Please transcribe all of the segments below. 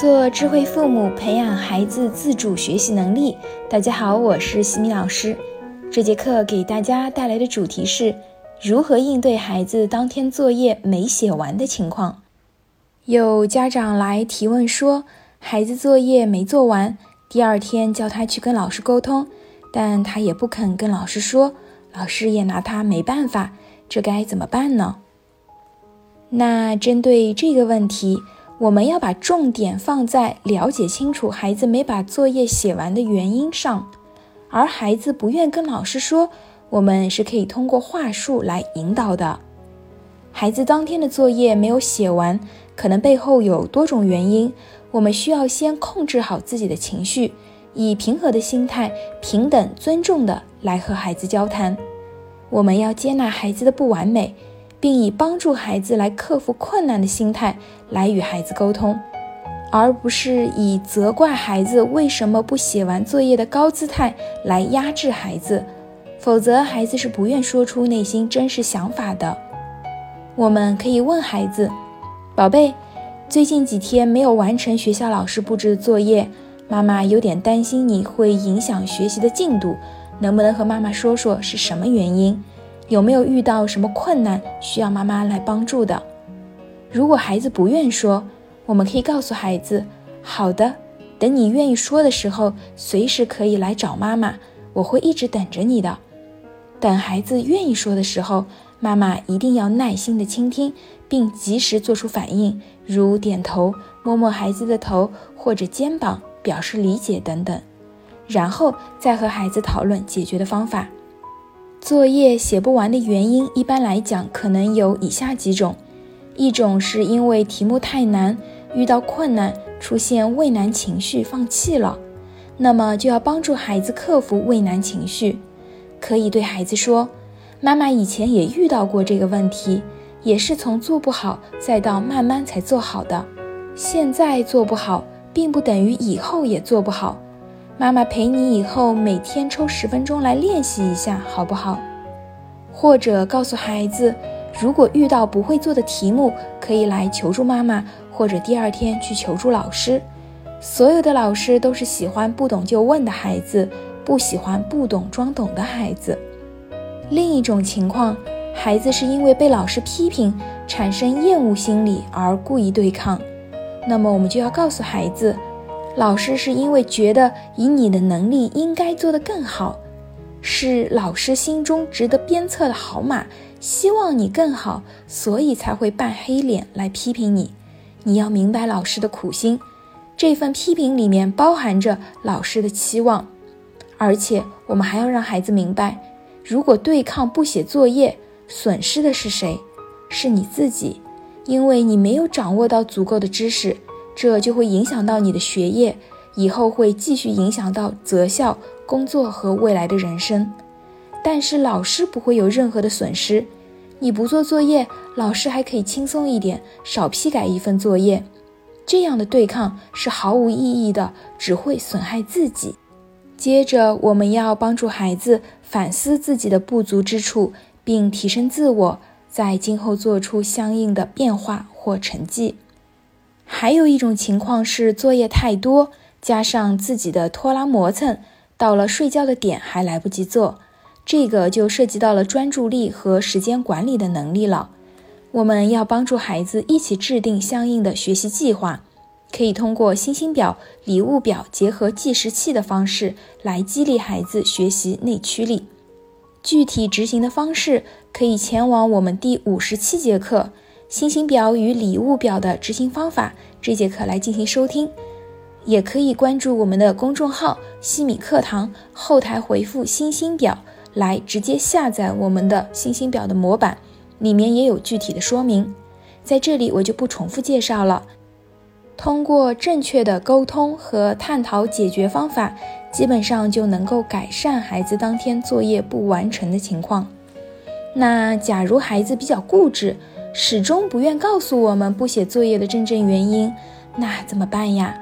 做智慧父母，培养孩子自主学习能力。大家好，我是西米老师。这节课给大家带来的主题是如何应对孩子当天作业没写完的情况。有家长来提问说，孩子作业没做完，第二天叫他去跟老师沟通，但他也不肯跟老师说，老师也拿他没办法，这该怎么办呢？那针对这个问题。我们要把重点放在了解清楚孩子没把作业写完的原因上，而孩子不愿跟老师说，我们是可以通过话术来引导的。孩子当天的作业没有写完，可能背后有多种原因，我们需要先控制好自己的情绪，以平和的心态、平等尊重的来和孩子交谈。我们要接纳孩子的不完美。并以帮助孩子来克服困难的心态来与孩子沟通，而不是以责怪孩子为什么不写完作业的高姿态来压制孩子，否则孩子是不愿说出内心真实想法的。我们可以问孩子：“宝贝，最近几天没有完成学校老师布置的作业，妈妈有点担心你会影响学习的进度，能不能和妈妈说说是什么原因？”有没有遇到什么困难需要妈妈来帮助的？如果孩子不愿说，我们可以告诉孩子：“好的，等你愿意说的时候，随时可以来找妈妈，我会一直等着你的。”等孩子愿意说的时候，妈妈一定要耐心的倾听，并及时做出反应，如点头、摸摸孩子的头或者肩膀，表示理解等等，然后再和孩子讨论解决的方法。作业写不完的原因，一般来讲可能有以下几种：一种是因为题目太难，遇到困难出现畏难情绪放弃了，那么就要帮助孩子克服畏难情绪。可以对孩子说：“妈妈以前也遇到过这个问题，也是从做不好再到慢慢才做好的。现在做不好，并不等于以后也做不好。”妈妈陪你以后每天抽十分钟来练习一下，好不好？或者告诉孩子，如果遇到不会做的题目，可以来求助妈妈，或者第二天去求助老师。所有的老师都是喜欢不懂就问的孩子，不喜欢不懂装懂的孩子。另一种情况，孩子是因为被老师批评产生厌恶心理而故意对抗，那么我们就要告诉孩子。老师是因为觉得以你的能力应该做得更好，是老师心中值得鞭策的好马，希望你更好，所以才会扮黑脸来批评你。你要明白老师的苦心，这份批评里面包含着老师的期望，而且我们还要让孩子明白，如果对抗不写作业，损失的是谁？是你自己，因为你没有掌握到足够的知识。这就会影响到你的学业，以后会继续影响到择校、工作和未来的人生。但是老师不会有任何的损失，你不做作业，老师还可以轻松一点，少批改一份作业。这样的对抗是毫无意义的，只会损害自己。接着，我们要帮助孩子反思自己的不足之处，并提升自我，在今后做出相应的变化或成绩。还有一种情况是作业太多，加上自己的拖拉磨蹭，到了睡觉的点还来不及做，这个就涉及到了专注力和时间管理的能力了。我们要帮助孩子一起制定相应的学习计划，可以通过星星表、礼物表结合计时器的方式来激励孩子学习内驱力。具体执行的方式可以前往我们第五十七节课。星星表与礼物表的执行方法，这节课来进行收听，也可以关注我们的公众号“西米课堂”，后台回复“星星表”来直接下载我们的星星表的模板，里面也有具体的说明。在这里我就不重复介绍了。通过正确的沟通和探讨解决方法，基本上就能够改善孩子当天作业不完成的情况。那假如孩子比较固执，始终不愿告诉我们不写作业的真正原因，那怎么办呀？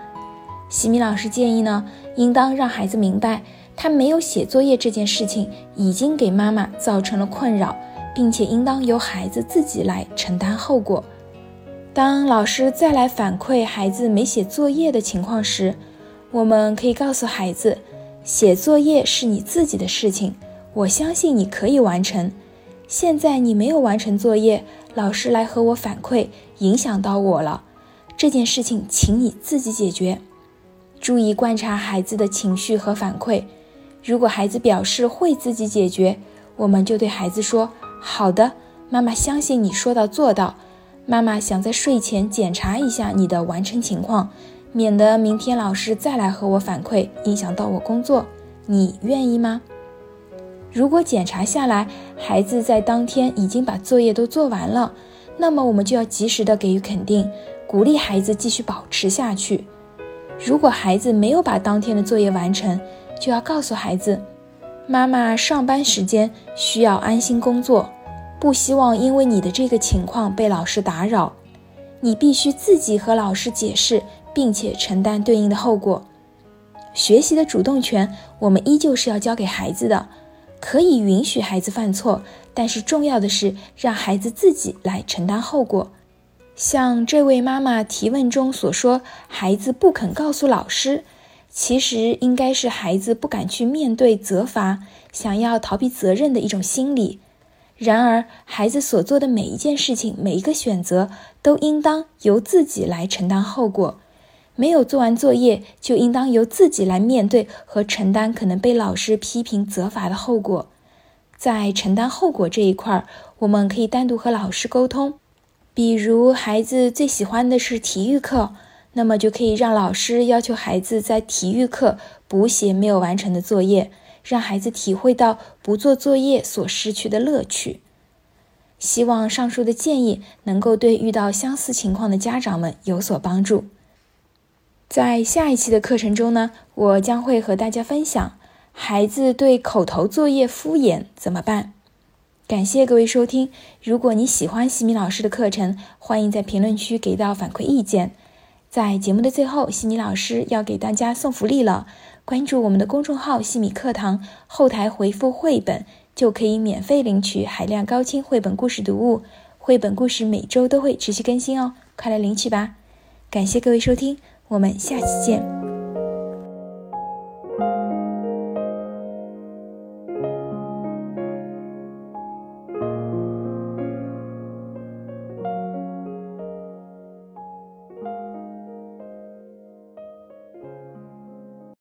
西米老师建议呢，应当让孩子明白，他没有写作业这件事情已经给妈妈造成了困扰，并且应当由孩子自己来承担后果。当老师再来反馈孩子没写作业的情况时，我们可以告诉孩子，写作业是你自己的事情，我相信你可以完成。现在你没有完成作业，老师来和我反馈，影响到我了。这件事情，请你自己解决。注意观察孩子的情绪和反馈。如果孩子表示会自己解决，我们就对孩子说：“好的，妈妈相信你说到做到。妈妈想在睡前检查一下你的完成情况，免得明天老师再来和我反馈，影响到我工作。你愿意吗？”如果检查下来，孩子在当天已经把作业都做完了，那么我们就要及时的给予肯定。鼓励孩子继续保持下去。如果孩子没有把当天的作业完成，就要告诉孩子，妈妈上班时间需要安心工作，不希望因为你的这个情况被老师打扰。你必须自己和老师解释，并且承担对应的后果。学习的主动权，我们依旧是要交给孩子的，可以允许孩子犯错，但是重要的是让孩子自己来承担后果。像这位妈妈提问中所说，孩子不肯告诉老师，其实应该是孩子不敢去面对责罚，想要逃避责任的一种心理。然而，孩子所做的每一件事情、每一个选择，都应当由自己来承担后果。没有做完作业，就应当由自己来面对和承担可能被老师批评责罚的后果。在承担后果这一块儿，我们可以单独和老师沟通。比如孩子最喜欢的是体育课，那么就可以让老师要求孩子在体育课补写没有完成的作业，让孩子体会到不做作业所失去的乐趣。希望上述的建议能够对遇到相似情况的家长们有所帮助。在下一期的课程中呢，我将会和大家分享孩子对口头作业敷衍怎么办。感谢各位收听。如果你喜欢西米老师的课程，欢迎在评论区给到反馈意见。在节目的最后，西米老师要给大家送福利了。关注我们的公众号“西米课堂”，后台回复“绘本”就可以免费领取海量高清绘本故事读物。绘本故事每周都会持续更新哦，快来领取吧！感谢各位收听，我们下期见。